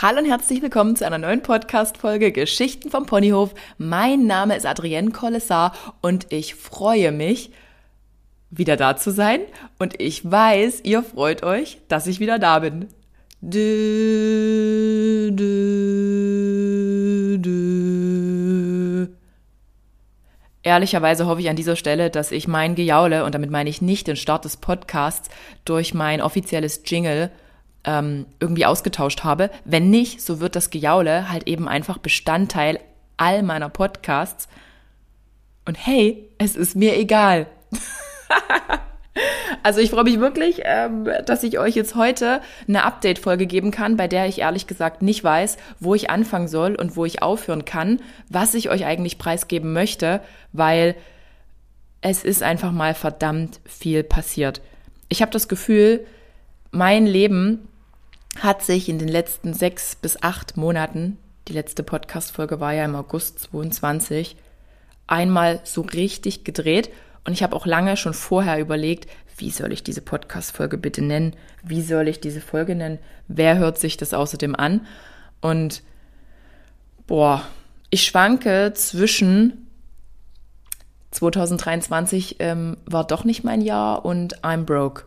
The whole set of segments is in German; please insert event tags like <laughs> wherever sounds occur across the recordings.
Hallo und herzlich willkommen zu einer neuen Podcast-Folge Geschichten vom Ponyhof. Mein Name ist Adrienne Collessar und ich freue mich, wieder da zu sein. Und ich weiß, ihr freut euch, dass ich wieder da bin. Du, du, du. Ehrlicherweise hoffe ich an dieser Stelle, dass ich mein Gejaule, und damit meine ich nicht den Start des Podcasts, durch mein offizielles Jingle ähm, irgendwie ausgetauscht habe. Wenn nicht, so wird das Gejaule halt eben einfach Bestandteil all meiner Podcasts. Und hey, es ist mir egal. <laughs> also ich freue mich wirklich, ähm, dass ich euch jetzt heute eine Update-Folge geben kann, bei der ich ehrlich gesagt nicht weiß, wo ich anfangen soll und wo ich aufhören kann, was ich euch eigentlich preisgeben möchte, weil es ist einfach mal verdammt viel passiert. Ich habe das Gefühl, mein Leben hat sich in den letzten sechs bis acht Monaten, die letzte Podcast-Folge war ja im August 22, einmal so richtig gedreht. Und ich habe auch lange schon vorher überlegt, wie soll ich diese Podcast-Folge bitte nennen? Wie soll ich diese Folge nennen? Wer hört sich das außerdem an? Und boah, ich schwanke zwischen 2023 ähm, war doch nicht mein Jahr und I'm broke.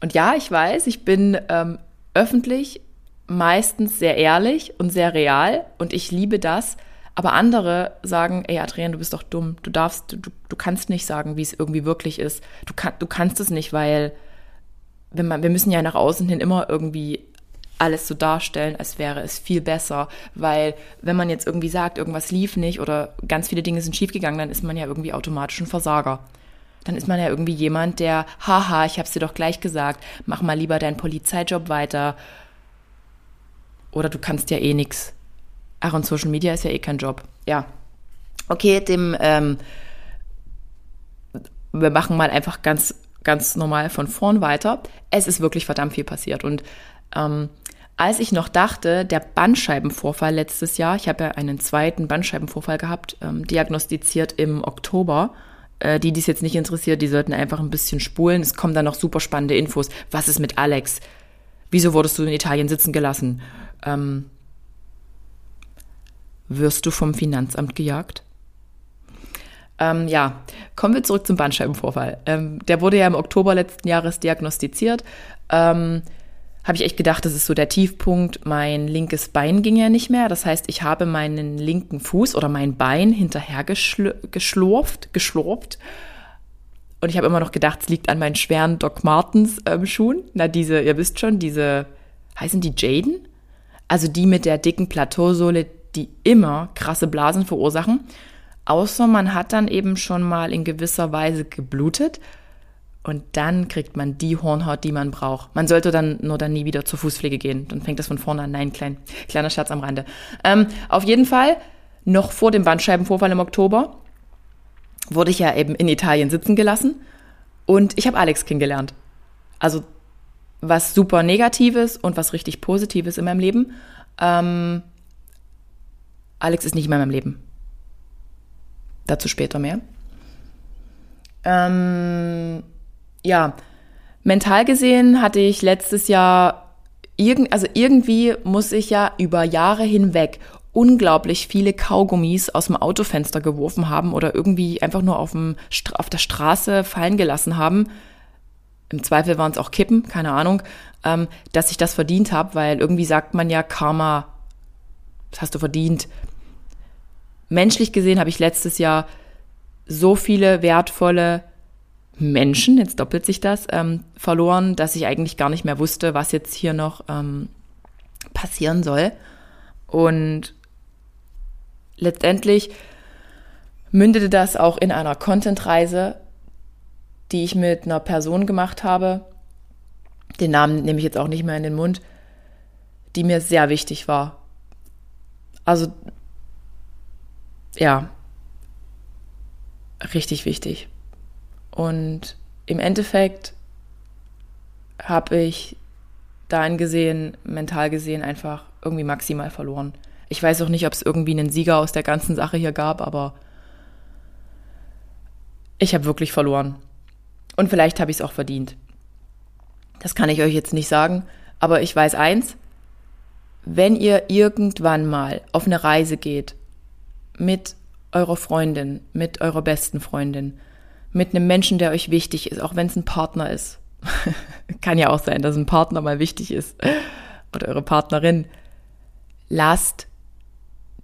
Und ja, ich weiß, ich bin ähm, öffentlich meistens sehr ehrlich und sehr real und ich liebe das. Aber andere sagen, ey Adrian, du bist doch dumm. Du darfst, du, du kannst nicht sagen, wie es irgendwie wirklich ist. Du, kann, du kannst es nicht, weil wenn man, wir müssen ja nach außen hin immer irgendwie alles so darstellen, als wäre es viel besser. Weil wenn man jetzt irgendwie sagt, irgendwas lief nicht oder ganz viele Dinge sind schiefgegangen, dann ist man ja irgendwie automatisch ein Versager dann ist man ja irgendwie jemand, der, haha, ich hab's dir doch gleich gesagt, mach mal lieber deinen Polizeijob weiter. Oder du kannst ja eh nix. Ach, und Social Media ist ja eh kein Job. Ja. Okay, dem, ähm, wir machen mal einfach ganz, ganz normal von vorn weiter. Es ist wirklich verdammt viel passiert. Und ähm, als ich noch dachte, der Bandscheibenvorfall letztes Jahr, ich habe ja einen zweiten Bandscheibenvorfall gehabt, ähm, diagnostiziert im Oktober, äh, die, die es jetzt nicht interessiert, die sollten einfach ein bisschen spulen. Es kommen dann noch super spannende Infos. Was ist mit Alex? Wieso wurdest du in Italien sitzen gelassen? Ähm, wirst du vom Finanzamt gejagt? Ähm, ja, kommen wir zurück zum Bandscheibenvorfall. Ähm, der wurde ja im Oktober letzten Jahres diagnostiziert. Ähm, habe ich echt gedacht, das ist so der Tiefpunkt. Mein linkes Bein ging ja nicht mehr. Das heißt, ich habe meinen linken Fuß oder mein Bein hinterher geschlurft, geschlurft. Und ich habe immer noch gedacht, es liegt an meinen schweren Doc Martens ähm, Schuhen. Na, diese, ihr wisst schon, diese, heißen die Jaden? Also die mit der dicken Plateausohle, die immer krasse Blasen verursachen. Außer man hat dann eben schon mal in gewisser Weise geblutet und dann kriegt man die Hornhaut, die man braucht. Man sollte dann nur dann nie wieder zur Fußpflege gehen. Dann fängt das von vorne an. Nein, klein, kleiner Scherz am Rande. Ähm, auf jeden Fall, noch vor dem Bandscheibenvorfall im Oktober, wurde ich ja eben in Italien sitzen gelassen. Und ich habe Alex kennengelernt. Also was super Negatives und was richtig Positives in meinem Leben. Ähm, Alex ist nicht mehr in meinem Leben. Dazu später mehr. Ähm, ja, mental gesehen hatte ich letztes Jahr irgend, also irgendwie muss ich ja über Jahre hinweg unglaublich viele Kaugummis aus dem Autofenster geworfen haben oder irgendwie einfach nur auf, dem, auf der Straße fallen gelassen haben. Im Zweifel waren es auch Kippen, keine Ahnung, ähm, dass ich das verdient habe, weil irgendwie sagt man ja Karma, das hast du verdient. Menschlich gesehen habe ich letztes Jahr so viele wertvolle Menschen, jetzt doppelt sich das, ähm, verloren, dass ich eigentlich gar nicht mehr wusste, was jetzt hier noch ähm, passieren soll. Und letztendlich mündete das auch in einer Content-Reise, die ich mit einer Person gemacht habe. Den Namen nehme ich jetzt auch nicht mehr in den Mund, die mir sehr wichtig war. Also, ja, richtig wichtig. Und im Endeffekt habe ich dahin gesehen, mental gesehen, einfach irgendwie maximal verloren. Ich weiß auch nicht, ob es irgendwie einen Sieger aus der ganzen Sache hier gab, aber ich habe wirklich verloren. Und vielleicht habe ich es auch verdient. Das kann ich euch jetzt nicht sagen, aber ich weiß eins, wenn ihr irgendwann mal auf eine Reise geht mit eurer Freundin, mit eurer besten Freundin, mit einem Menschen, der euch wichtig ist, auch wenn es ein Partner ist. <laughs> Kann ja auch sein, dass ein Partner mal wichtig ist. Oder eure Partnerin. Lasst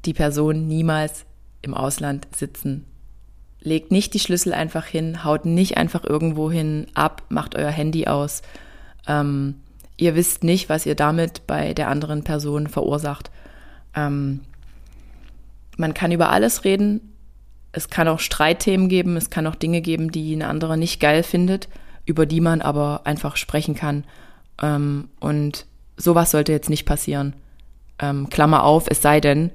die Person niemals im Ausland sitzen. Legt nicht die Schlüssel einfach hin, haut nicht einfach irgendwo hin ab, macht euer Handy aus. Ähm, ihr wisst nicht, was ihr damit bei der anderen Person verursacht. Ähm, man kann über alles reden. Es kann auch Streitthemen geben, es kann auch Dinge geben, die eine andere nicht geil findet, über die man aber einfach sprechen kann. Ähm, und sowas sollte jetzt nicht passieren. Ähm, Klammer auf, es sei denn,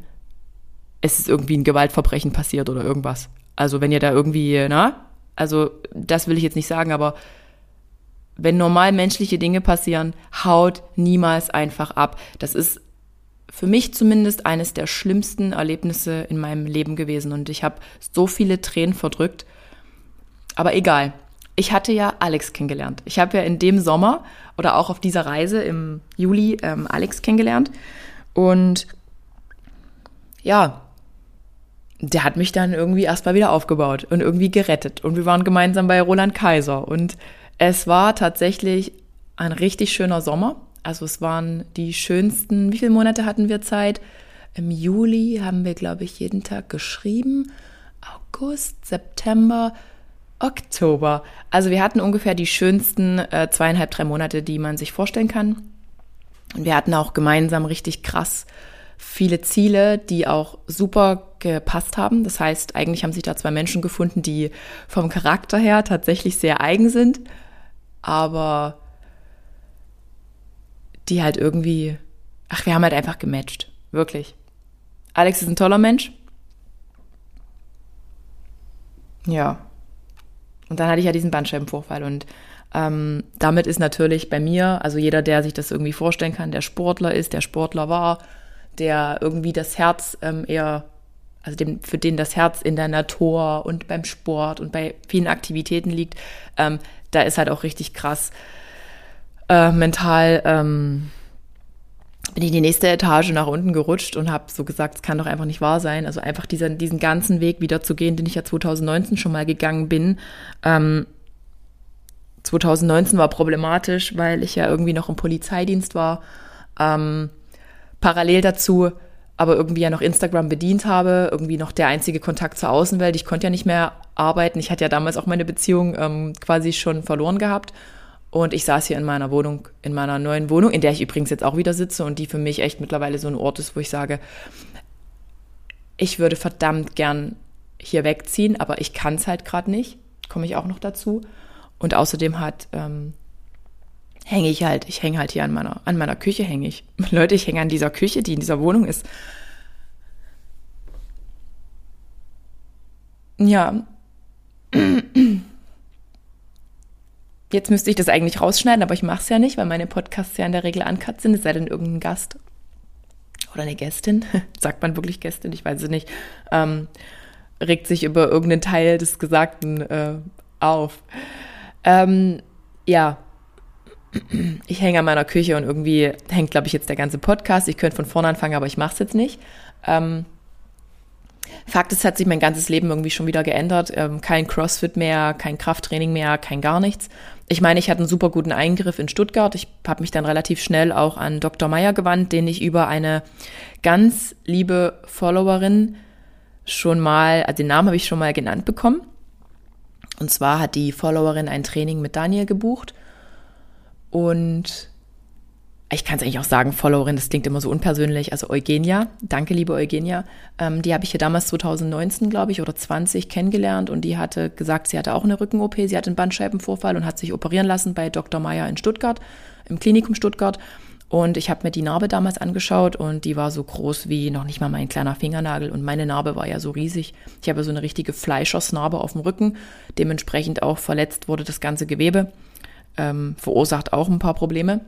es ist irgendwie ein Gewaltverbrechen passiert oder irgendwas. Also wenn ihr da irgendwie, na, also das will ich jetzt nicht sagen, aber wenn normal menschliche Dinge passieren, haut niemals einfach ab. Das ist für mich zumindest eines der schlimmsten Erlebnisse in meinem Leben gewesen und ich habe so viele Tränen verdrückt. Aber egal. Ich hatte ja Alex kennengelernt. Ich habe ja in dem Sommer oder auch auf dieser Reise im Juli ähm, Alex kennengelernt. Und ja, der hat mich dann irgendwie erstmal wieder aufgebaut und irgendwie gerettet. Und wir waren gemeinsam bei Roland Kaiser. Und es war tatsächlich ein richtig schöner Sommer. Also es waren die schönsten, wie viele Monate hatten wir Zeit? Im Juli haben wir, glaube ich, jeden Tag geschrieben. August, September, Oktober. Also wir hatten ungefähr die schönsten äh, zweieinhalb, drei Monate, die man sich vorstellen kann. Und wir hatten auch gemeinsam richtig krass viele Ziele, die auch super gepasst haben. Das heißt, eigentlich haben sich da zwei Menschen gefunden, die vom Charakter her tatsächlich sehr eigen sind, aber die halt irgendwie, ach, wir haben halt einfach gematcht. Wirklich. Alex ist ein toller Mensch. Ja. Und dann hatte ich ja diesen Bandscheibenvorfall und ähm, damit ist natürlich bei mir, also jeder, der sich das irgendwie vorstellen kann, der Sportler ist, der Sportler war, der irgendwie das Herz ähm, eher, also dem, für den das Herz in der Natur und beim Sport und bei vielen Aktivitäten liegt, ähm, da ist halt auch richtig krass äh, mental ähm, bin ich die nächste Etage nach unten gerutscht und habe so gesagt, es kann doch einfach nicht wahr sein. Also einfach diesen, diesen ganzen Weg wieder zu gehen, den ich ja 2019 schon mal gegangen bin. Ähm, 2019 war problematisch, weil ich ja irgendwie noch im Polizeidienst war. Ähm, parallel dazu aber irgendwie ja noch Instagram bedient habe, irgendwie noch der einzige Kontakt zur Außenwelt. Ich konnte ja nicht mehr arbeiten. Ich hatte ja damals auch meine Beziehung ähm, quasi schon verloren gehabt und ich saß hier in meiner Wohnung, in meiner neuen Wohnung, in der ich übrigens jetzt auch wieder sitze und die für mich echt mittlerweile so ein Ort ist, wo ich sage, ich würde verdammt gern hier wegziehen, aber ich kann es halt gerade nicht. Komme ich auch noch dazu. Und außerdem hat ähm, hänge ich halt, ich hänge halt hier an meiner, an meiner Küche hänge ich. <laughs> Leute, ich hänge an dieser Küche, die in dieser Wohnung ist. Ja. <clears throat> Jetzt müsste ich das eigentlich rausschneiden, aber ich mache es ja nicht, weil meine Podcasts ja in der Regel uncut sind, es sei denn irgendein Gast oder eine Gästin, <laughs> sagt man wirklich Gästin, ich weiß es nicht, ähm, regt sich über irgendeinen Teil des Gesagten äh, auf. Ähm, ja, <clears throat> ich hänge an meiner Küche und irgendwie hängt, glaube ich, jetzt der ganze Podcast. Ich könnte von vorne anfangen, aber ich mache es jetzt nicht. Ähm, Fakt ist, hat sich mein ganzes Leben irgendwie schon wieder geändert. Ähm, kein CrossFit mehr, kein Krafttraining mehr, kein gar nichts. Ich meine, ich hatte einen super guten Eingriff in Stuttgart. Ich habe mich dann relativ schnell auch an Dr. Meyer gewandt, den ich über eine ganz liebe Followerin schon mal, also den Namen habe ich schon mal genannt bekommen. Und zwar hat die Followerin ein Training mit Daniel gebucht. Und ich kann es eigentlich auch sagen, Followerin, das klingt immer so unpersönlich, also Eugenia, danke liebe Eugenia, ähm, die habe ich hier damals 2019, glaube ich, oder 20 kennengelernt und die hatte gesagt, sie hatte auch eine Rücken-OP, sie hatte einen Bandscheibenvorfall und hat sich operieren lassen bei Dr. Meyer in Stuttgart, im Klinikum Stuttgart. Und ich habe mir die Narbe damals angeschaut und die war so groß wie noch nicht mal mein kleiner Fingernagel und meine Narbe war ja so riesig. Ich habe so eine richtige Fleischersnarbe auf dem Rücken, dementsprechend auch verletzt wurde das ganze Gewebe, ähm, verursacht auch ein paar Probleme.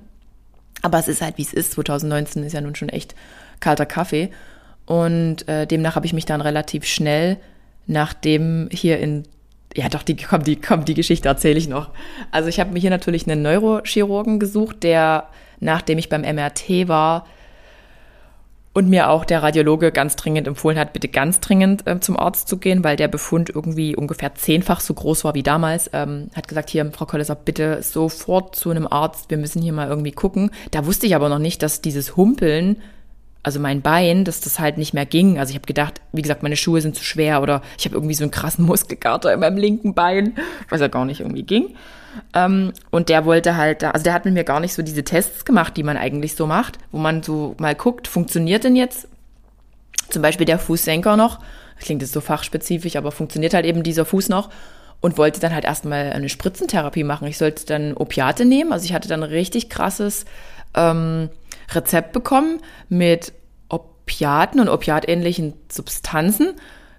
Aber es ist halt, wie es ist. 2019 ist ja nun schon echt kalter Kaffee. Und äh, demnach habe ich mich dann relativ schnell, nachdem hier in, ja doch, die, komm, die, komm, die Geschichte erzähle ich noch. Also ich habe mir hier natürlich einen Neurochirurgen gesucht, der, nachdem ich beim MRT war, Und mir auch der Radiologe ganz dringend empfohlen hat, bitte ganz dringend äh, zum Arzt zu gehen, weil der Befund irgendwie ungefähr zehnfach so groß war wie damals. Ähm, hat gesagt, hier, Frau Kolleser, bitte sofort zu einem Arzt, wir müssen hier mal irgendwie gucken. Da wusste ich aber noch nicht, dass dieses Humpeln also mein Bein, dass das halt nicht mehr ging. Also ich habe gedacht, wie gesagt, meine Schuhe sind zu schwer oder ich habe irgendwie so einen krassen Muskelkater in meinem linken Bein, was ja gar nicht irgendwie ging. Ähm, und der wollte halt da, also der hat mit mir gar nicht so diese Tests gemacht, die man eigentlich so macht, wo man so mal guckt, funktioniert denn jetzt zum Beispiel der Fußsenker noch? Klingt jetzt so fachspezifisch, aber funktioniert halt eben dieser Fuß noch? Und wollte dann halt erstmal eine Spritzentherapie machen. Ich sollte dann Opiate nehmen. Also ich hatte dann richtig krasses ähm, Rezept bekommen mit Opiaten und opiatähnlichen Substanzen,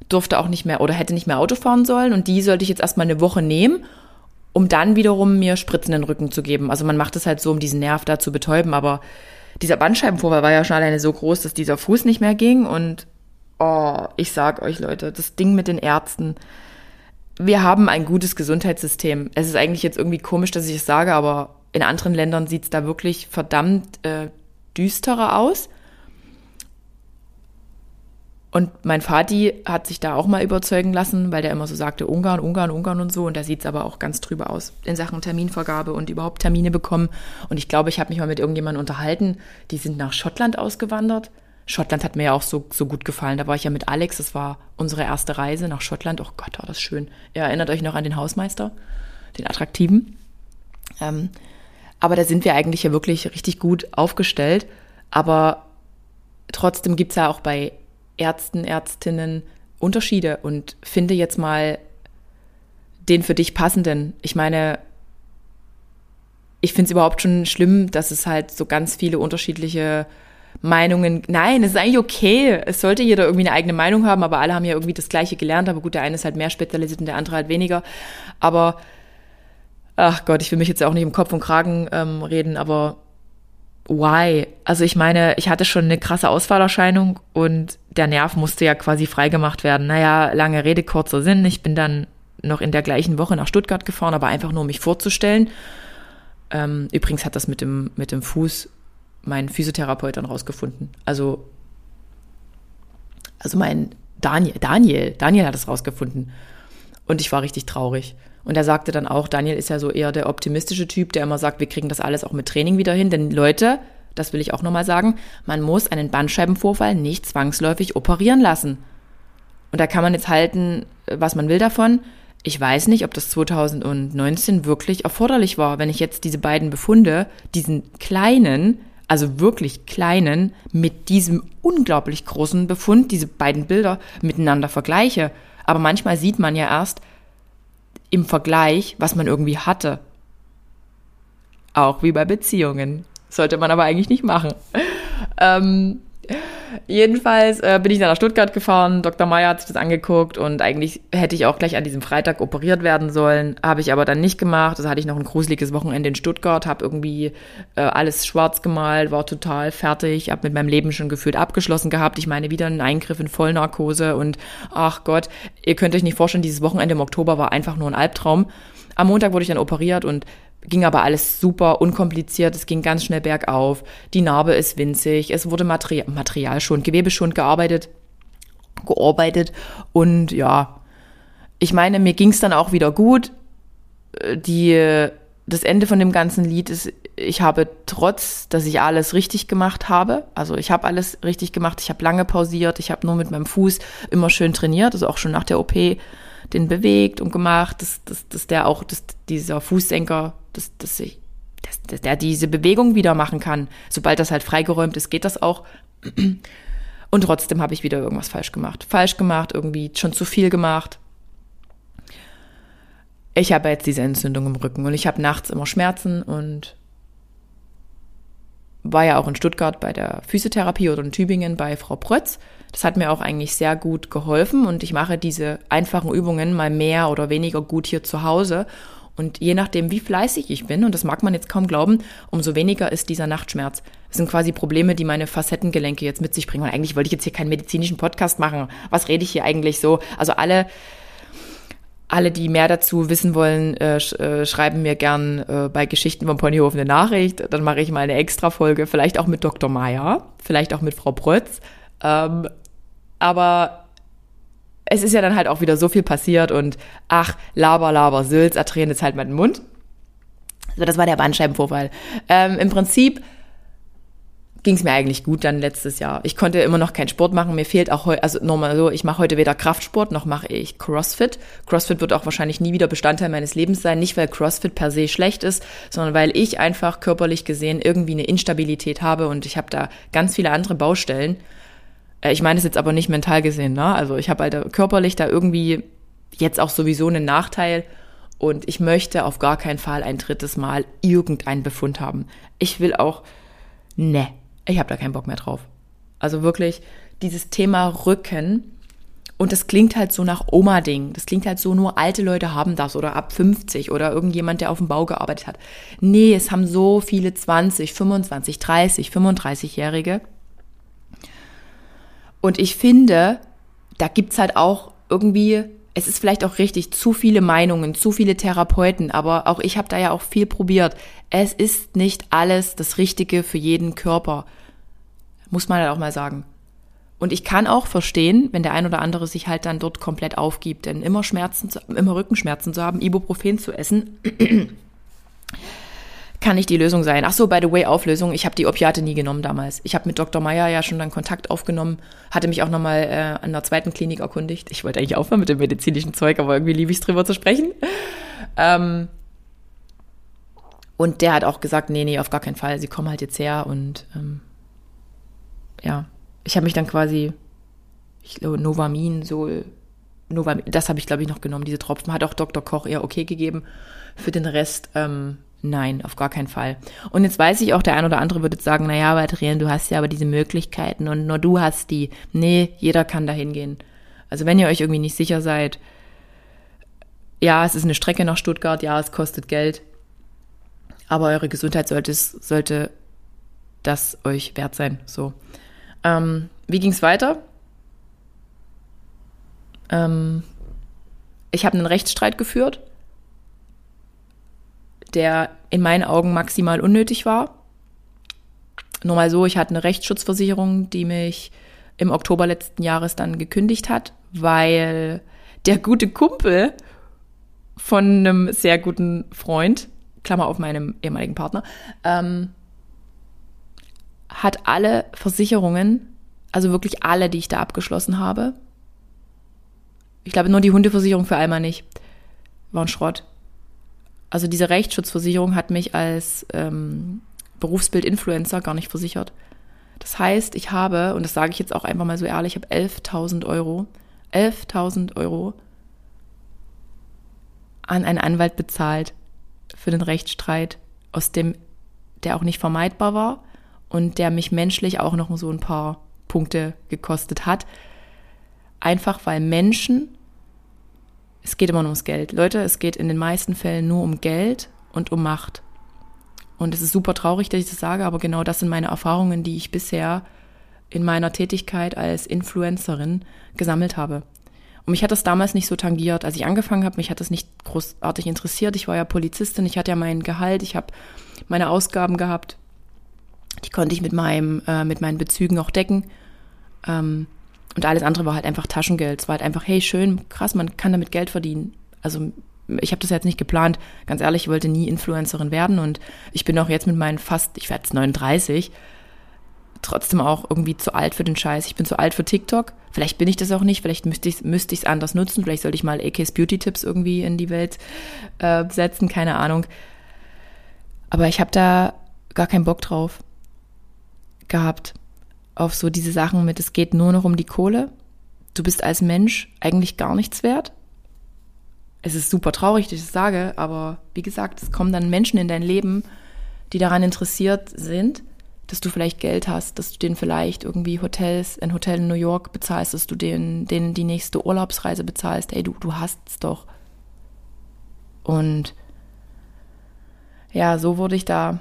durfte auch nicht mehr oder hätte nicht mehr Auto fahren sollen und die sollte ich jetzt erstmal eine Woche nehmen, um dann wiederum mir Spritzen in den Rücken zu geben. Also man macht es halt so, um diesen Nerv da zu betäuben, aber dieser Bandscheibenvorfall war ja schon alleine so groß, dass dieser Fuß nicht mehr ging und oh, ich sag euch Leute, das Ding mit den Ärzten, wir haben ein gutes Gesundheitssystem. Es ist eigentlich jetzt irgendwie komisch, dass ich es sage, aber in anderen Ländern sieht es da wirklich verdammt äh, düsterer aus. Und mein Vati hat sich da auch mal überzeugen lassen, weil der immer so sagte, Ungarn, Ungarn, Ungarn und so. Und da sieht es aber auch ganz drüber aus in Sachen Terminvergabe und überhaupt Termine bekommen. Und ich glaube, ich habe mich mal mit irgendjemandem unterhalten, die sind nach Schottland ausgewandert. Schottland hat mir ja auch so, so gut gefallen. Da war ich ja mit Alex, das war unsere erste Reise nach Schottland. Oh Gott, war das schön. Ihr erinnert euch noch an den Hausmeister, den attraktiven. Ähm, aber da sind wir eigentlich ja wirklich richtig gut aufgestellt. Aber trotzdem gibt es ja auch bei Ärzten, Ärztinnen Unterschiede und finde jetzt mal den für dich passenden. Ich meine, ich finde es überhaupt schon schlimm, dass es halt so ganz viele unterschiedliche Meinungen. Nein, es ist eigentlich okay. Es sollte jeder irgendwie eine eigene Meinung haben, aber alle haben ja irgendwie das Gleiche gelernt. Aber gut, der eine ist halt mehr spezialisiert und der andere halt weniger. Aber ach Gott, ich will mich jetzt auch nicht im Kopf und Kragen ähm, reden, aber why? Also ich meine, ich hatte schon eine krasse Ausfallerscheinung und der Nerv musste ja quasi freigemacht werden. Naja, lange Rede, kurzer Sinn. Ich bin dann noch in der gleichen Woche nach Stuttgart gefahren, aber einfach nur, um mich vorzustellen. Ähm, übrigens hat das mit dem, mit dem Fuß mein Physiotherapeut dann rausgefunden. Also, also mein Daniel, Daniel, Daniel hat es rausgefunden. Und ich war richtig traurig. Und er sagte dann auch, Daniel ist ja so eher der optimistische Typ, der immer sagt, wir kriegen das alles auch mit Training wieder hin. Denn Leute, das will ich auch nochmal sagen, man muss einen Bandscheibenvorfall nicht zwangsläufig operieren lassen. Und da kann man jetzt halten, was man will davon. Ich weiß nicht, ob das 2019 wirklich erforderlich war, wenn ich jetzt diese beiden Befunde, diesen kleinen, also wirklich kleinen, mit diesem unglaublich großen Befund, diese beiden Bilder miteinander vergleiche. Aber manchmal sieht man ja erst, im Vergleich, was man irgendwie hatte. Auch wie bei Beziehungen. Sollte man aber eigentlich nicht machen. Ähm, Jedenfalls äh, bin ich dann nach Stuttgart gefahren. Dr. Meyer hat sich das angeguckt und eigentlich hätte ich auch gleich an diesem Freitag operiert werden sollen. Habe ich aber dann nicht gemacht. Also hatte ich noch ein gruseliges Wochenende in Stuttgart, habe irgendwie äh, alles schwarz gemalt, war total fertig, habe mit meinem Leben schon gefühlt abgeschlossen gehabt. Ich meine, wieder ein Eingriff in Vollnarkose und ach Gott, ihr könnt euch nicht vorstellen, dieses Wochenende im Oktober war einfach nur ein Albtraum. Am Montag wurde ich dann operiert und ging aber alles super unkompliziert. Es ging ganz schnell bergauf. Die Narbe ist winzig. Es wurde Material, Material schon, Gewebe schon gearbeitet, gearbeitet. Und ja, ich meine, mir ging es dann auch wieder gut. Die, das Ende von dem ganzen Lied ist, ich habe trotz, dass ich alles richtig gemacht habe, also ich habe alles richtig gemacht, ich habe lange pausiert, ich habe nur mit meinem Fuß immer schön trainiert, also auch schon nach der OP den bewegt und gemacht, dass, dass, dass der auch, dass dieser Fußsenker dass, dass, ich, dass, dass der diese Bewegung wieder machen kann. Sobald das halt freigeräumt ist, geht das auch. Und trotzdem habe ich wieder irgendwas falsch gemacht. Falsch gemacht, irgendwie schon zu viel gemacht. Ich habe jetzt diese Entzündung im Rücken und ich habe nachts immer Schmerzen und war ja auch in Stuttgart bei der Physiotherapie oder in Tübingen bei Frau Prötz. Das hat mir auch eigentlich sehr gut geholfen und ich mache diese einfachen Übungen mal mehr oder weniger gut hier zu Hause und je nachdem, wie fleißig ich bin, und das mag man jetzt kaum glauben, umso weniger ist dieser Nachtschmerz. Das sind quasi Probleme, die meine Facettengelenke jetzt mit sich bringen. Und eigentlich wollte ich jetzt hier keinen medizinischen Podcast machen. Was rede ich hier eigentlich so? Also alle, alle, die mehr dazu wissen wollen, äh, sch äh, schreiben mir gern äh, bei Geschichten vom Ponyhof eine Nachricht. Dann mache ich mal eine extra Folge, vielleicht auch mit Dr. Meier, vielleicht auch mit Frau Prötz. Ähm, aber es ist ja dann halt auch wieder so viel passiert und ach, laber, laber, Sülz, erdrehen jetzt halt mal den Mund. So, das war der Bandscheibenvorfall. Ähm, Im Prinzip ging es mir eigentlich gut dann letztes Jahr. Ich konnte immer noch keinen Sport machen. Mir fehlt auch heute, also normal so, ich mache heute weder Kraftsport noch mache ich CrossFit. CrossFit wird auch wahrscheinlich nie wieder Bestandteil meines Lebens sein. Nicht, weil CrossFit per se schlecht ist, sondern weil ich einfach körperlich gesehen irgendwie eine Instabilität habe und ich habe da ganz viele andere Baustellen. Äh, ich meine es jetzt aber nicht mental gesehen, ne? Also ich habe halt körperlich da irgendwie jetzt auch sowieso einen Nachteil und ich möchte auf gar keinen Fall ein drittes Mal irgendeinen Befund haben. Ich will auch, ne, ich habe da keinen Bock mehr drauf. Also wirklich dieses Thema Rücken. Und das klingt halt so nach Oma-Ding. Das klingt halt so, nur alte Leute haben das oder ab 50 oder irgendjemand, der auf dem Bau gearbeitet hat. Nee, es haben so viele 20, 25, 30, 35-Jährige. Und ich finde, da gibt's halt auch irgendwie, es ist vielleicht auch richtig, zu viele Meinungen, zu viele Therapeuten, aber auch ich habe da ja auch viel probiert. Es ist nicht alles das Richtige für jeden Körper. Muss man halt auch mal sagen. Und ich kann auch verstehen, wenn der ein oder andere sich halt dann dort komplett aufgibt, denn immer Schmerzen, zu, immer Rückenschmerzen zu haben, Ibuprofen zu essen, kann nicht die Lösung sein. Ach so, by the way, Auflösung. Ich habe die Opiate nie genommen damals. Ich habe mit Dr. Meyer ja schon dann Kontakt aufgenommen, hatte mich auch nochmal äh, an der zweiten Klinik erkundigt. Ich wollte eigentlich aufhören mit dem medizinischen Zeug, aber irgendwie liebe ich es drüber zu sprechen. Ähm, und der hat auch gesagt, nee, nee, auf gar keinen Fall. Sie kommen halt jetzt her und ähm, ja, ich habe mich dann quasi, ich glaube, Novamin, Sol, Novamin, das habe ich glaube ich noch genommen, diese Tropfen. Hat auch Dr. Koch eher okay gegeben. Für den Rest, ähm, nein, auf gar keinen Fall. Und jetzt weiß ich auch, der ein oder andere würde sagen, naja, Adrian, du hast ja aber diese Möglichkeiten und nur du hast die. Nee, jeder kann da hingehen. Also wenn ihr euch irgendwie nicht sicher seid, ja, es ist eine Strecke nach Stuttgart, ja, es kostet Geld, aber eure Gesundheit sollte, sollte das euch wert sein. So. Ähm, wie ging es weiter? Ähm, ich habe einen Rechtsstreit geführt, der in meinen Augen maximal unnötig war. Nur mal so, ich hatte eine Rechtsschutzversicherung, die mich im Oktober letzten Jahres dann gekündigt hat, weil der gute Kumpel von einem sehr guten Freund Klammer auf meinem ehemaligen Partner, ähm, hat alle Versicherungen, also wirklich alle, die ich da abgeschlossen habe, ich glaube nur die Hundeversicherung für Alma nicht, war ein Schrott. Also diese Rechtsschutzversicherung hat mich als ähm, Berufsbild-Influencer gar nicht versichert. Das heißt, ich habe, und das sage ich jetzt auch einfach mal so ehrlich, ich habe 11.000 Euro, 11.000 Euro an einen Anwalt bezahlt, für den Rechtsstreit, aus dem, der auch nicht vermeidbar war und der mich menschlich auch noch so ein paar Punkte gekostet hat. Einfach weil Menschen, es geht immer nur ums Geld. Leute, es geht in den meisten Fällen nur um Geld und um Macht. Und es ist super traurig, dass ich das sage, aber genau das sind meine Erfahrungen, die ich bisher in meiner Tätigkeit als Influencerin gesammelt habe. Und mich hat das damals nicht so tangiert. Als ich angefangen habe, mich hat das nicht großartig interessiert. Ich war ja Polizistin, ich hatte ja mein Gehalt, ich habe meine Ausgaben gehabt. Die konnte ich mit meinem, äh, mit meinen Bezügen auch decken. Ähm, und alles andere war halt einfach Taschengeld. Es war halt einfach, hey, schön, krass, man kann damit Geld verdienen. Also ich habe das jetzt nicht geplant. Ganz ehrlich, ich wollte nie Influencerin werden und ich bin auch jetzt mit meinen fast, ich werde jetzt 39, trotzdem auch irgendwie zu alt für den Scheiß. Ich bin zu alt für TikTok. Vielleicht bin ich das auch nicht. Vielleicht müsste ich es müsste ich's anders nutzen. Vielleicht sollte ich mal AKs Beauty Tipps irgendwie in die Welt äh, setzen. Keine Ahnung. Aber ich habe da gar keinen Bock drauf gehabt. Auf so diese Sachen mit, es geht nur noch um die Kohle. Du bist als Mensch eigentlich gar nichts wert. Es ist super traurig, dass ich das sage, aber wie gesagt, es kommen dann Menschen in dein Leben, die daran interessiert sind dass du vielleicht Geld hast, dass du denen vielleicht irgendwie Hotels, ein Hotel in New York bezahlst, dass du denen, denen die nächste Urlaubsreise bezahlst. Ey, du, du hast's doch. Und ja, so wurde ich da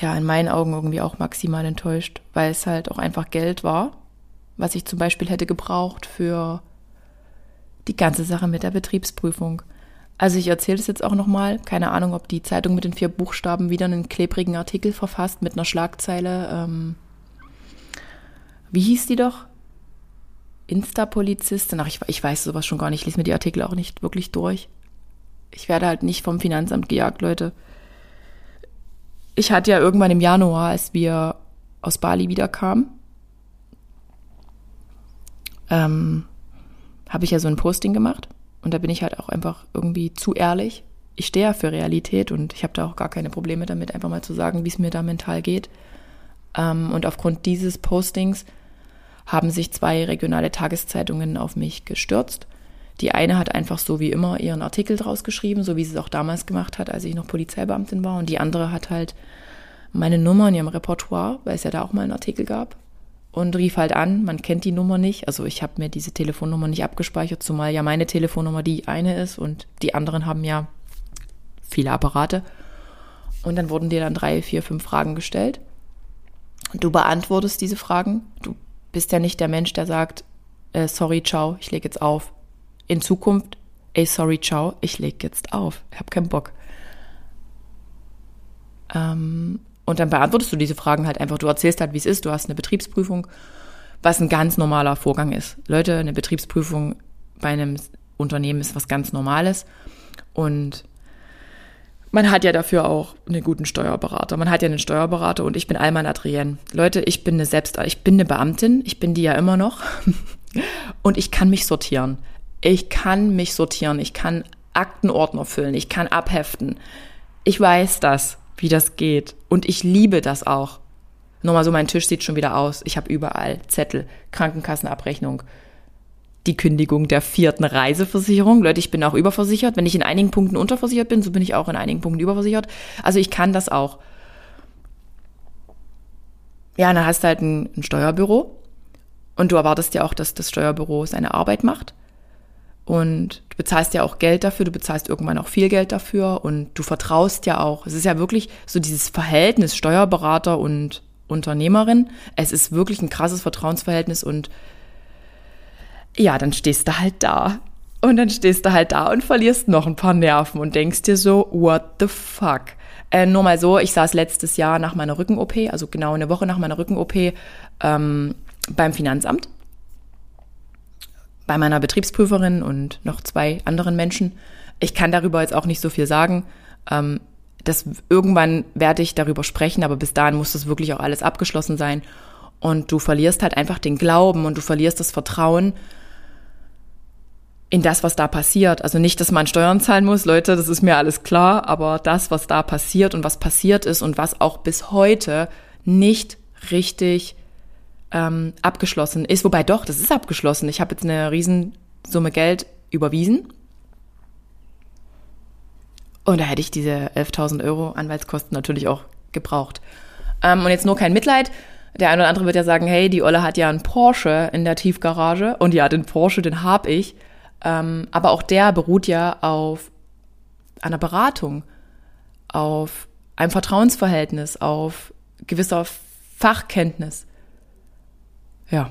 ja in meinen Augen irgendwie auch maximal enttäuscht, weil es halt auch einfach Geld war, was ich zum Beispiel hätte gebraucht für die ganze Sache mit der Betriebsprüfung. Also ich erzähle das jetzt auch nochmal. Keine Ahnung, ob die Zeitung mit den vier Buchstaben wieder einen klebrigen Artikel verfasst mit einer Schlagzeile. Ähm, wie hieß die doch? Insta-Polizistin. Ach, ich, ich weiß sowas schon gar nicht. Ich lese mir die Artikel auch nicht wirklich durch. Ich werde halt nicht vom Finanzamt gejagt, Leute. Ich hatte ja irgendwann im Januar, als wir aus Bali wiederkamen, ähm, habe ich ja so ein Posting gemacht und da bin ich halt auch einfach irgendwie zu ehrlich. Ich stehe ja für Realität und ich habe da auch gar keine Probleme damit, einfach mal zu sagen, wie es mir da mental geht. Ähm, und aufgrund dieses Postings haben sich zwei regionale Tageszeitungen auf mich gestürzt. Die eine hat einfach so wie immer ihren Artikel draus geschrieben, so wie sie es auch damals gemacht hat, als ich noch Polizeibeamtin war. Und die andere hat halt meine Nummer in ihrem Repertoire, weil es ja da auch mal einen Artikel gab, und rief halt an. Man kennt die Nummer nicht. Also ich habe mir diese Telefonnummer nicht abgespeichert, zumal ja meine Telefonnummer die eine ist und die anderen haben ja viele Apparate. Und dann wurden dir dann drei, vier, fünf Fragen gestellt. Und du beantwortest diese Fragen. Du bist ja nicht der Mensch, der sagt, äh, sorry, ciao, ich lege jetzt auf. In Zukunft, ey, sorry, ciao, ich lege jetzt auf. Ich habe keinen Bock. Ähm, und dann beantwortest du diese Fragen halt einfach. Du erzählst halt, wie es ist. Du hast eine Betriebsprüfung, was ein ganz normaler Vorgang ist. Leute, eine Betriebsprüfung bei einem Unternehmen ist was ganz Normales. Und man hat ja dafür auch einen guten Steuerberater. Man hat ja einen Steuerberater und ich bin Alman Adrien. Leute, ich bin eine Selbst, ich bin eine Beamtin. Ich bin die ja immer noch. <laughs> und ich kann mich sortieren. Ich kann mich sortieren. Ich kann Aktenordner füllen. Ich kann abheften. Ich weiß das wie das geht. Und ich liebe das auch. Nochmal so, mein Tisch sieht schon wieder aus. Ich habe überall Zettel, Krankenkassenabrechnung, die Kündigung der vierten Reiseversicherung. Leute, ich bin auch überversichert. Wenn ich in einigen Punkten unterversichert bin, so bin ich auch in einigen Punkten überversichert. Also ich kann das auch. Ja, dann hast du halt ein, ein Steuerbüro und du erwartest ja auch, dass das Steuerbüro seine Arbeit macht. Und du bezahlst ja auch Geld dafür, du bezahlst irgendwann auch viel Geld dafür und du vertraust ja auch. Es ist ja wirklich so dieses Verhältnis Steuerberater und Unternehmerin. Es ist wirklich ein krasses Vertrauensverhältnis und ja, dann stehst du halt da. Und dann stehst du halt da und verlierst noch ein paar Nerven und denkst dir so, what the fuck? Äh, nur mal so, ich saß letztes Jahr nach meiner Rücken-OP, also genau eine Woche nach meiner Rücken-OP, ähm, beim Finanzamt bei meiner Betriebsprüferin und noch zwei anderen Menschen. Ich kann darüber jetzt auch nicht so viel sagen. Ähm, das, irgendwann werde ich darüber sprechen, aber bis dahin muss das wirklich auch alles abgeschlossen sein. Und du verlierst halt einfach den Glauben und du verlierst das Vertrauen in das, was da passiert. Also nicht, dass man Steuern zahlen muss, Leute, das ist mir alles klar, aber das, was da passiert und was passiert ist und was auch bis heute nicht richtig ähm, abgeschlossen ist. Wobei doch, das ist abgeschlossen. Ich habe jetzt eine Riesensumme Geld überwiesen. Und da hätte ich diese 11.000 Euro Anwaltskosten natürlich auch gebraucht. Ähm, und jetzt nur kein Mitleid. Der eine oder andere wird ja sagen, hey, die Olle hat ja einen Porsche in der Tiefgarage. Und ja, den Porsche, den hab ich. Ähm, aber auch der beruht ja auf einer Beratung, auf einem Vertrauensverhältnis, auf gewisser Fachkenntnis. Ja.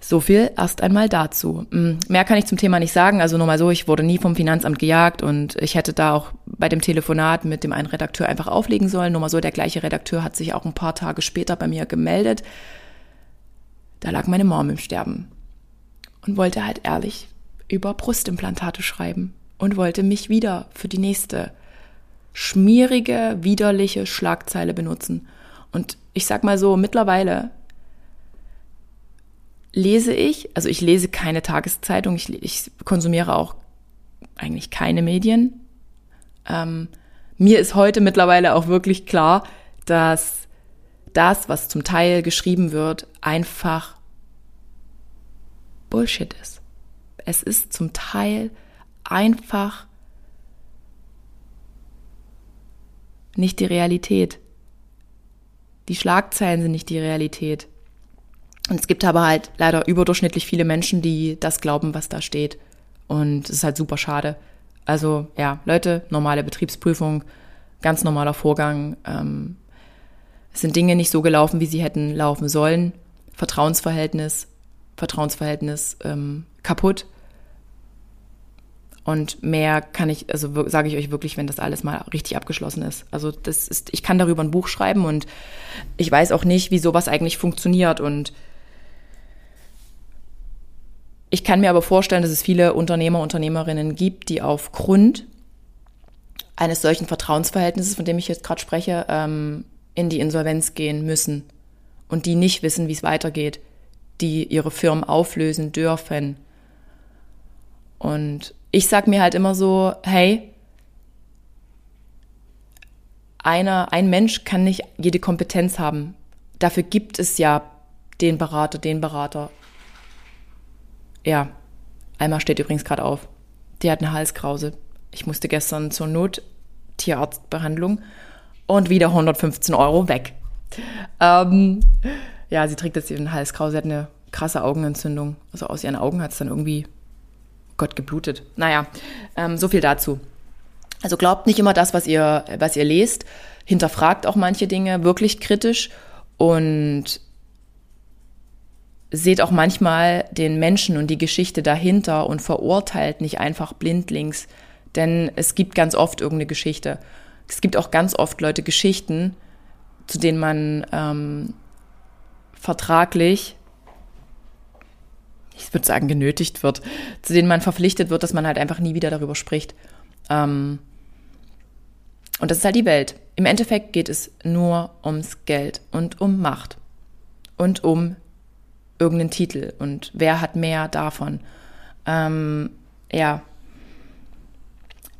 So viel erst einmal dazu. Mm, mehr kann ich zum Thema nicht sagen. Also nur mal so, ich wurde nie vom Finanzamt gejagt und ich hätte da auch bei dem Telefonat mit dem einen Redakteur einfach auflegen sollen. Nur mal so, der gleiche Redakteur hat sich auch ein paar Tage später bei mir gemeldet. Da lag meine Mom im Sterben und wollte halt ehrlich über Brustimplantate schreiben und wollte mich wieder für die nächste schmierige, widerliche Schlagzeile benutzen. Und ich sag mal so, mittlerweile lese ich, also ich lese keine Tageszeitung, ich, ich konsumiere auch eigentlich keine Medien. Ähm, mir ist heute mittlerweile auch wirklich klar, dass das, was zum Teil geschrieben wird, einfach Bullshit ist. Es ist zum Teil einfach nicht die Realität. Die Schlagzeilen sind nicht die Realität. Und es gibt aber halt leider überdurchschnittlich viele Menschen, die das glauben, was da steht. Und es ist halt super schade. Also ja, Leute, normale Betriebsprüfung, ganz normaler Vorgang. Ähm, es sind Dinge nicht so gelaufen, wie sie hätten laufen sollen. Vertrauensverhältnis, Vertrauensverhältnis ähm, kaputt. Und mehr kann ich, also sage ich euch wirklich, wenn das alles mal richtig abgeschlossen ist. Also das ist, ich kann darüber ein Buch schreiben und ich weiß auch nicht, wie sowas eigentlich funktioniert. Und ich kann mir aber vorstellen, dass es viele Unternehmer, Unternehmerinnen gibt, die aufgrund eines solchen Vertrauensverhältnisses, von dem ich jetzt gerade spreche, ähm, in die Insolvenz gehen müssen und die nicht wissen, wie es weitergeht, die ihre Firmen auflösen dürfen. Und ich sag mir halt immer so, hey, einer, ein Mensch kann nicht jede Kompetenz haben. Dafür gibt es ja den Berater, den Berater. Ja, Alma steht übrigens gerade auf. Die hat eine Halskrause. Ich musste gestern zur Nottierrarztbehandlung und wieder 115 Euro weg. Ähm, ja, sie trägt jetzt ihren Halskrause. Sie hat eine krasse Augenentzündung. Also aus ihren Augen hat es dann irgendwie Gott geblutet. Naja, ähm, so viel dazu. Also glaubt nicht immer das, was ihr, was ihr lest. Hinterfragt auch manche Dinge wirklich kritisch und seht auch manchmal den Menschen und die Geschichte dahinter und verurteilt nicht einfach blindlings, denn es gibt ganz oft irgendeine Geschichte. Es gibt auch ganz oft Leute Geschichten, zu denen man ähm, vertraglich ich würde sagen, genötigt wird, zu denen man verpflichtet wird, dass man halt einfach nie wieder darüber spricht. Ähm, und das ist halt die Welt. Im Endeffekt geht es nur ums Geld und um Macht und um irgendeinen Titel und wer hat mehr davon. Ähm, ja,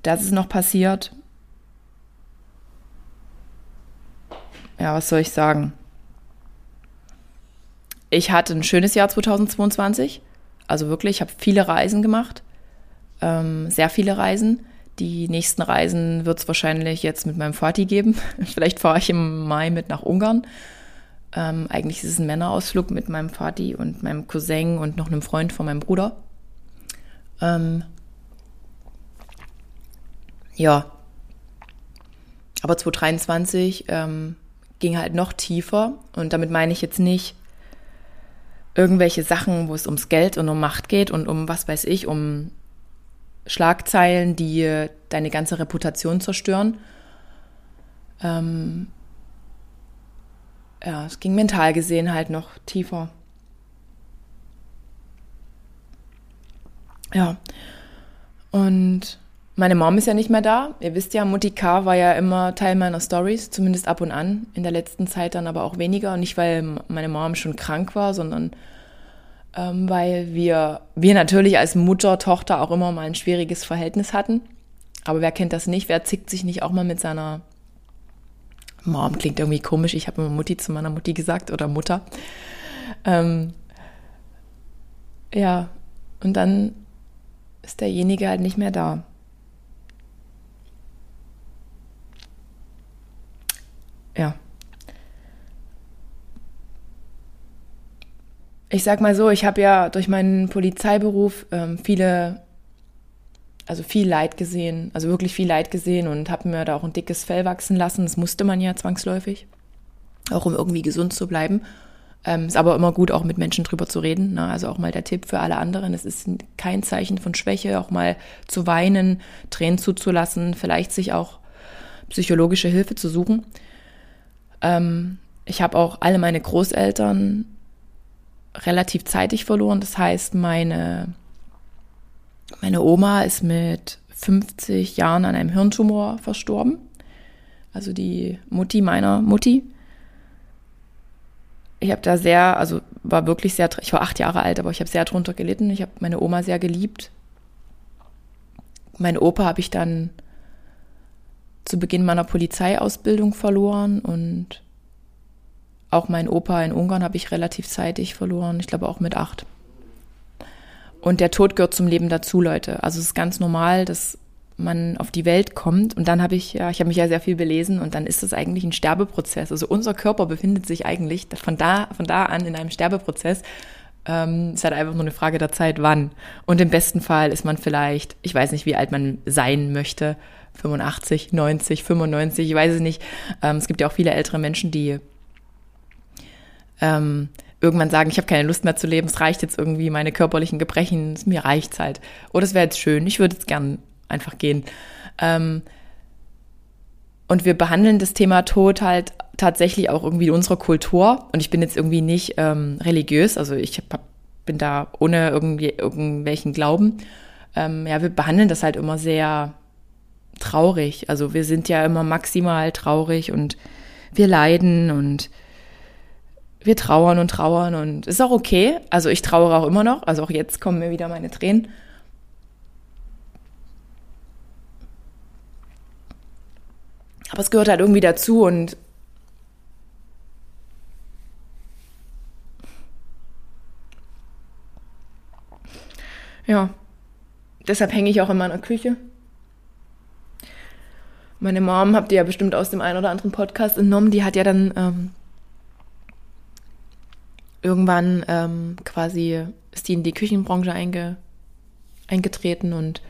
das ist noch passiert. Ja, was soll ich sagen? Ich hatte ein schönes Jahr 2022. Also wirklich, ich habe viele Reisen gemacht, ähm, sehr viele Reisen. Die nächsten Reisen wird es wahrscheinlich jetzt mit meinem Vati geben. <laughs> Vielleicht fahre ich im Mai mit nach Ungarn. Ähm, eigentlich ist es ein Männerausflug mit meinem Vati und meinem Cousin und noch einem Freund von meinem Bruder. Ähm, ja. Aber 2023 ähm, ging halt noch tiefer und damit meine ich jetzt nicht, irgendwelche Sachen, wo es ums Geld und um Macht geht und um, was weiß ich, um Schlagzeilen, die deine ganze Reputation zerstören. Ähm, ja, es ging mental gesehen halt noch tiefer. Ja. Und meine Mom ist ja nicht mehr da. Ihr wisst ja, Mutti K war ja immer Teil meiner Stories, zumindest ab und an. In der letzten Zeit dann aber auch weniger. Nicht, weil meine Mom schon krank war, sondern ähm, weil wir, wir natürlich als Mutter, Tochter auch immer mal ein schwieriges Verhältnis hatten. Aber wer kennt das nicht? Wer zickt sich nicht auch mal mit seiner Mom? Klingt irgendwie komisch. Ich habe immer Mutti zu meiner Mutti gesagt oder Mutter. Ähm, ja, und dann ist derjenige halt nicht mehr da. Ja. Ich sag mal so, ich habe ja durch meinen Polizeiberuf ähm, viele, also viel Leid gesehen, also wirklich viel Leid gesehen und habe mir da auch ein dickes Fell wachsen lassen. Das musste man ja zwangsläufig, auch um irgendwie gesund zu bleiben. Ähm, ist aber immer gut, auch mit Menschen drüber zu reden. Ne? Also auch mal der Tipp für alle anderen. Es ist kein Zeichen von Schwäche, auch mal zu weinen, Tränen zuzulassen, vielleicht sich auch psychologische Hilfe zu suchen. Ähm, ich habe auch alle meine Großeltern relativ zeitig verloren. Das heißt, meine, meine Oma ist mit 50 Jahren an einem Hirntumor verstorben. Also die Mutti meiner Mutti. Ich habe da sehr, also war wirklich sehr, ich war acht Jahre alt, aber ich habe sehr drunter gelitten. Ich habe meine Oma sehr geliebt. Mein Opa habe ich dann zu Beginn meiner Polizeiausbildung verloren und auch mein Opa in Ungarn habe ich relativ zeitig verloren, ich glaube auch mit acht. Und der Tod gehört zum Leben dazu, Leute. Also es ist ganz normal, dass man auf die Welt kommt und dann habe ich, ja, ich habe mich ja sehr viel belesen und dann ist das eigentlich ein Sterbeprozess. Also unser Körper befindet sich eigentlich von da, von da an in einem Sterbeprozess. Ähm, ist halt einfach nur eine Frage der Zeit, wann. Und im besten Fall ist man vielleicht, ich weiß nicht, wie alt man sein möchte, 85, 90, 95, ich weiß es nicht. Ähm, es gibt ja auch viele ältere Menschen, die ähm, irgendwann sagen, ich habe keine Lust mehr zu leben, es reicht jetzt irgendwie, meine körperlichen Gebrechen, mir reicht's halt. Oder es wäre jetzt schön, ich würde jetzt gern einfach gehen. Ähm, und wir behandeln das Thema Tod halt tatsächlich auch irgendwie in unserer Kultur. Und ich bin jetzt irgendwie nicht ähm, religiös, also ich hab, bin da ohne irgendwie irgendwelchen Glauben. Ähm, ja, wir behandeln das halt immer sehr traurig. Also wir sind ja immer maximal traurig und wir leiden und wir trauern und trauern und ist auch okay. Also ich trauere auch immer noch. Also auch jetzt kommen mir wieder meine Tränen. Aber es gehört halt irgendwie dazu und ja, deshalb hänge ich auch in meiner Küche. Meine Mom habt ihr ja bestimmt aus dem einen oder anderen Podcast entnommen, die hat ja dann ähm, irgendwann ähm, quasi ist die in die Küchenbranche einge, eingetreten und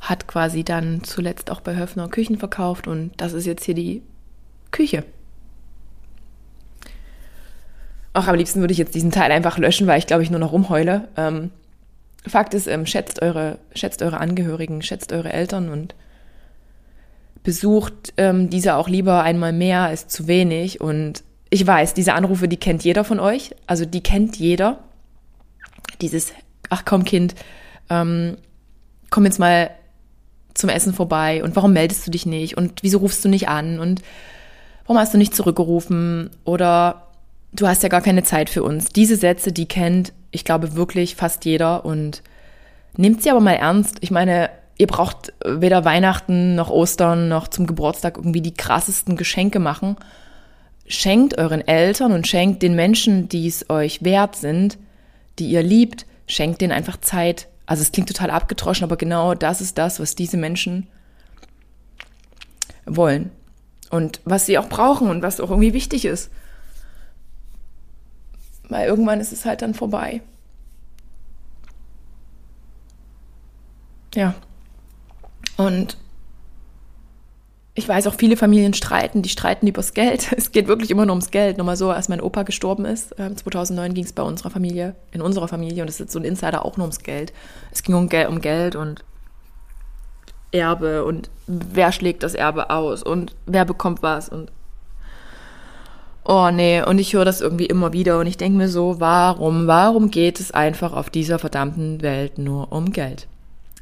hat quasi dann zuletzt auch bei Höfner Küchen verkauft und das ist jetzt hier die Küche. Ach, am liebsten würde ich jetzt diesen Teil einfach löschen, weil ich glaube ich nur noch rumheule. Ähm, Fakt ist, ähm, schätzt eure, schätzt eure Angehörigen, schätzt eure Eltern und besucht ähm, diese auch lieber einmal mehr als zu wenig. Und ich weiß, diese Anrufe, die kennt jeder von euch. Also die kennt jeder. Dieses, ach komm Kind, ähm, komm jetzt mal zum Essen vorbei und warum meldest du dich nicht und wieso rufst du nicht an und warum hast du nicht zurückgerufen oder du hast ja gar keine Zeit für uns. Diese Sätze, die kennt, ich glaube wirklich fast jeder und nehmt sie aber mal ernst. Ich meine, ihr braucht weder Weihnachten noch Ostern noch zum Geburtstag irgendwie die krassesten Geschenke machen. Schenkt euren Eltern und schenkt den Menschen, die es euch wert sind, die ihr liebt, schenkt denen einfach Zeit, also es klingt total abgetroschen, aber genau das ist das, was diese Menschen wollen. Und was sie auch brauchen und was auch irgendwie wichtig ist. Weil irgendwann ist es halt dann vorbei. Ja. Und ich weiß auch, viele Familien streiten, die streiten übers Geld. <laughs> Es geht wirklich immer nur ums Geld. Nur mal so, als mein Opa gestorben ist, 2009 ging es bei unserer Familie, in unserer Familie, und das ist so ein Insider auch nur ums Geld. Es ging um, Geld, um Geld und Erbe und wer schlägt das Erbe aus und wer bekommt was und oh nee, und ich höre das irgendwie immer wieder und ich denke mir so, warum, warum geht es einfach auf dieser verdammten Welt nur um Geld?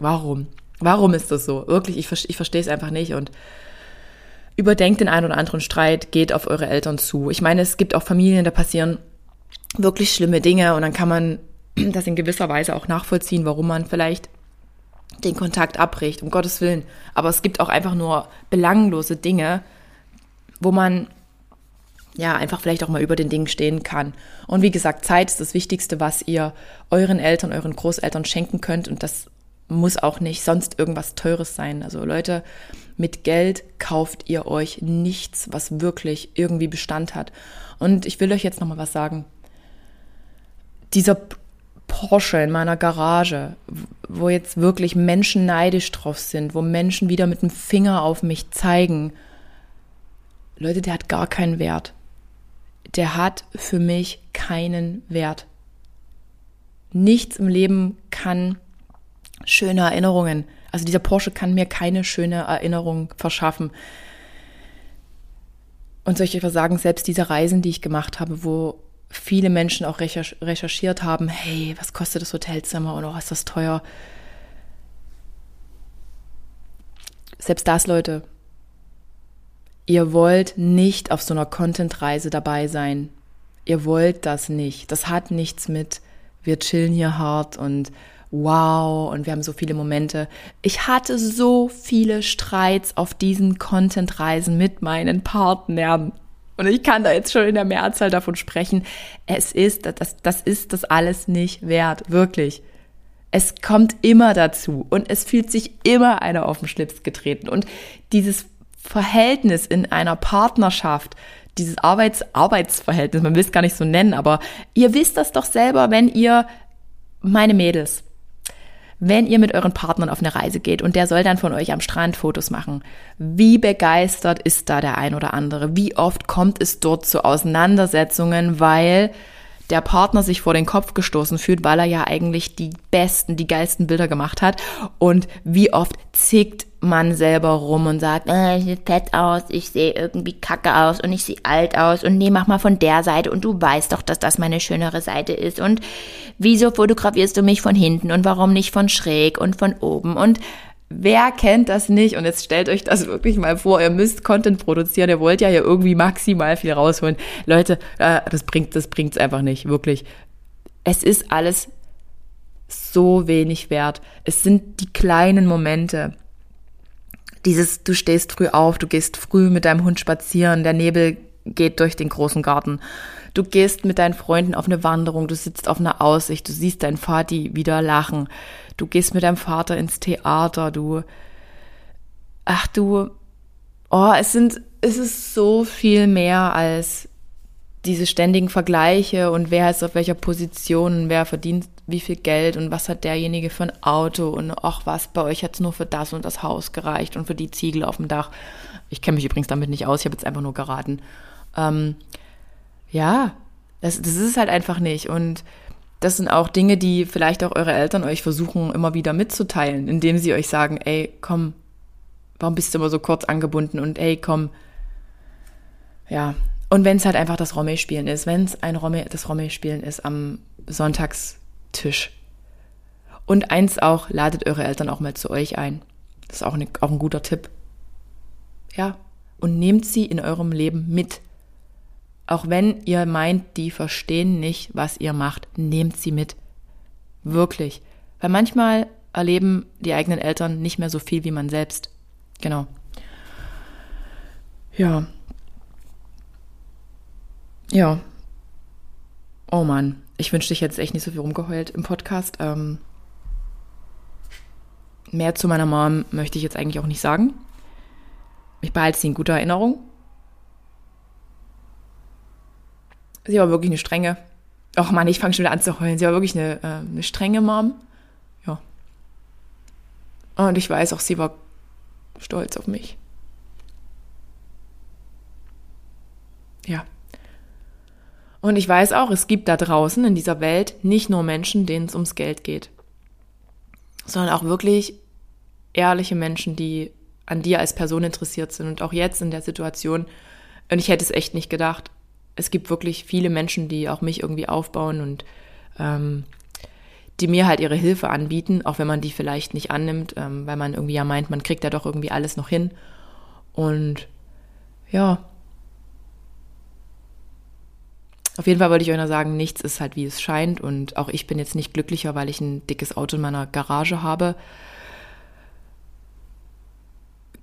Warum? Warum ist das so? Wirklich, ich, ich verstehe es einfach nicht und überdenkt den einen oder anderen Streit, geht auf eure Eltern zu. Ich meine, es gibt auch Familien, da passieren wirklich schlimme Dinge und dann kann man <clears throat> das in gewisser Weise auch nachvollziehen, warum man vielleicht den Kontakt abbricht, um Gottes Willen. Aber es gibt auch einfach nur belanglose Dinge, wo man ja einfach vielleicht auch mal über den Dingen stehen kann. Und wie gesagt, Zeit ist das Wichtigste, was ihr euren Eltern, euren Großeltern schenken könnt. Und das muss auch nicht sonst irgendwas Teures sein. Also Leute, mit Geld kauft ihr euch nichts, was wirklich irgendwie Bestand hat. Und ich will euch jetzt noch mal was sagen. Dieser Porsche in meiner Garage, wo jetzt wirklich Menschen neidisch drauf sind, wo Menschen wieder mit dem Finger auf mich zeigen. Leute, der hat gar keinen Wert. Der hat für mich keinen Wert. Nichts im Leben kann schöne Erinnerungen. Also dieser Porsche kann mir keine schöne Erinnerung verschaffen. Und soll ich etwas sagen, selbst diese Reisen, die ich gemacht habe, wo viele Menschen auch recherchiert haben, hey, was kostet das Hotelzimmer und oh, ist das teuer. Selbst das, Leute, ihr wollt nicht auf so einer Content-Reise dabei sein. Ihr wollt das nicht. Das hat nichts mit, wir chillen hier hart und wow, und wir haben so viele Momente. Ich hatte so viele Streits auf diesen Content-Reisen mit meinen Partnern. Und ich kann da jetzt schon in der Mehrzahl davon sprechen. Es ist, das, das ist das alles nicht wert. Wirklich. Es kommt immer dazu und es fühlt sich immer einer auf den Schlips getreten. Und dieses Verhältnis in einer Partnerschaft, dieses Arbeits Arbeitsverhältnis, man will es gar nicht so nennen, aber ihr wisst das doch selber, wenn ihr meine Mädels, wenn ihr mit euren Partnern auf eine Reise geht und der soll dann von euch am Strand Fotos machen, wie begeistert ist da der ein oder andere? Wie oft kommt es dort zu Auseinandersetzungen, weil der Partner sich vor den Kopf gestoßen fühlt, weil er ja eigentlich die besten, die geilsten Bilder gemacht hat. Und wie oft zickt man selber rum und sagt, äh, ich sehe fett aus, ich sehe irgendwie kacke aus und ich sehe alt aus und nee, mach mal von der Seite und du weißt doch, dass das meine schönere Seite ist und wieso fotografierst du mich von hinten und warum nicht von schräg und von oben und Wer kennt das nicht? Und jetzt stellt euch das wirklich mal vor. Ihr müsst Content produzieren. Ihr wollt ja hier irgendwie maximal viel rausholen. Leute, äh, das bringt, das bringt's einfach nicht. Wirklich. Es ist alles so wenig wert. Es sind die kleinen Momente. Dieses, du stehst früh auf, du gehst früh mit deinem Hund spazieren, der Nebel geht durch den großen Garten. Du gehst mit deinen Freunden auf eine Wanderung, du sitzt auf einer Aussicht, du siehst deinen Vati wieder lachen du gehst mit deinem Vater ins Theater, du, ach du, oh, es sind, es ist so viel mehr als diese ständigen Vergleiche und wer ist auf welcher Position, wer verdient wie viel Geld und was hat derjenige für ein Auto und ach was, bei euch hat es nur für das und das Haus gereicht und für die Ziegel auf dem Dach. Ich kenne mich übrigens damit nicht aus, ich habe jetzt einfach nur geraten. Ähm, ja, das, das ist halt einfach nicht. Und das sind auch Dinge, die vielleicht auch eure Eltern euch versuchen immer wieder mitzuteilen, indem sie euch sagen, ey, komm, warum bist du immer so kurz angebunden und ey, komm, ja. Und wenn es halt einfach das Romme-Spielen ist, wenn es ein Romme, das Romme-Spielen ist am Sonntagstisch. Und eins auch, ladet eure Eltern auch mal zu euch ein. Das ist auch, eine, auch ein guter Tipp. Ja. Und nehmt sie in eurem Leben mit. Auch wenn ihr meint, die verstehen nicht, was ihr macht, nehmt sie mit. Wirklich. Weil manchmal erleben die eigenen Eltern nicht mehr so viel wie man selbst. Genau. Ja. Ja. Oh Mann, ich wünschte, ich hätte echt nicht so viel rumgeheult im Podcast. Ähm, mehr zu meiner Mom möchte ich jetzt eigentlich auch nicht sagen. Ich behalte sie in guter Erinnerung. Sie war wirklich eine strenge. Ach Mann, ich fange schon wieder an zu heulen. Sie war wirklich eine, äh, eine strenge Mom. Ja. Und ich weiß auch, sie war stolz auf mich. Ja. Und ich weiß auch, es gibt da draußen in dieser Welt nicht nur Menschen, denen es ums Geld geht, sondern auch wirklich ehrliche Menschen, die an dir als Person interessiert sind. Und auch jetzt in der Situation, und ich hätte es echt nicht gedacht, es gibt wirklich viele Menschen, die auch mich irgendwie aufbauen und ähm, die mir halt ihre Hilfe anbieten, auch wenn man die vielleicht nicht annimmt, ähm, weil man irgendwie ja meint, man kriegt ja doch irgendwie alles noch hin. Und ja. Auf jeden Fall wollte ich euch noch sagen, nichts ist halt wie es scheint und auch ich bin jetzt nicht glücklicher, weil ich ein dickes Auto in meiner Garage habe.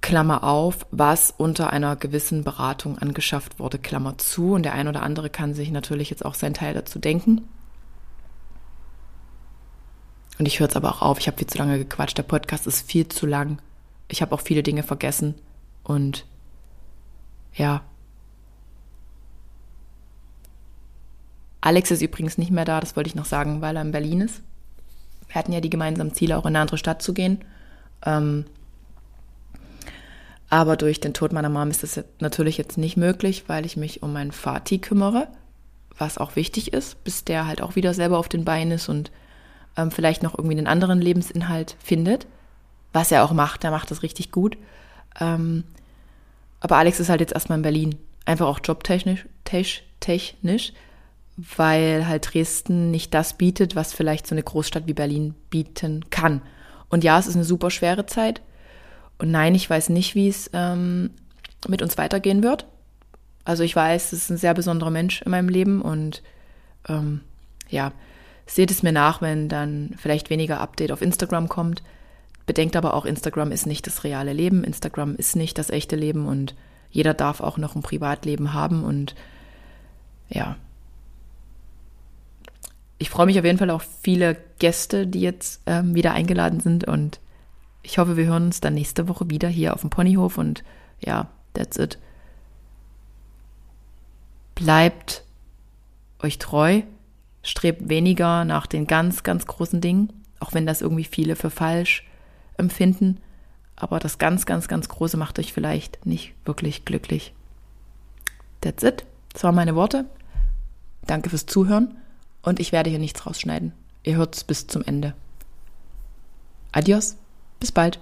Klammer auf, was unter einer gewissen Beratung angeschafft wurde, Klammer zu. Und der ein oder andere kann sich natürlich jetzt auch seinen Teil dazu denken. Und ich höre jetzt aber auch auf, ich habe viel zu lange gequatscht. Der Podcast ist viel zu lang. Ich habe auch viele Dinge vergessen. Und ja. Alex ist übrigens nicht mehr da, das wollte ich noch sagen, weil er in Berlin ist. Wir hatten ja die gemeinsamen Ziele, auch in eine andere Stadt zu gehen. Ähm, aber durch den Tod meiner Mom ist das natürlich jetzt nicht möglich, weil ich mich um meinen Vati kümmere, was auch wichtig ist, bis der halt auch wieder selber auf den Beinen ist und ähm, vielleicht noch irgendwie einen anderen Lebensinhalt findet, was er auch macht, der macht das richtig gut. Ähm, aber Alex ist halt jetzt erstmal in Berlin, einfach auch jobtechnisch, technisch, weil halt Dresden nicht das bietet, was vielleicht so eine Großstadt wie Berlin bieten kann. Und ja, es ist eine super schwere Zeit, und nein, ich weiß nicht, wie es ähm, mit uns weitergehen wird. Also ich weiß, es ist ein sehr besonderer Mensch in meinem Leben und ähm, ja, seht es mir nach, wenn dann vielleicht weniger Update auf Instagram kommt. Bedenkt aber auch, Instagram ist nicht das reale Leben, Instagram ist nicht das echte Leben und jeder darf auch noch ein Privatleben haben und ja. Ich freue mich auf jeden Fall auf viele Gäste, die jetzt ähm, wieder eingeladen sind und ich hoffe, wir hören uns dann nächste Woche wieder hier auf dem Ponyhof und ja, that's it. Bleibt euch treu, strebt weniger nach den ganz, ganz großen Dingen, auch wenn das irgendwie viele für falsch empfinden. Aber das ganz, ganz, ganz Große macht euch vielleicht nicht wirklich glücklich. That's it. Das waren meine Worte. Danke fürs Zuhören und ich werde hier nichts rausschneiden. Ihr hört es bis zum Ende. Adios, bis bald.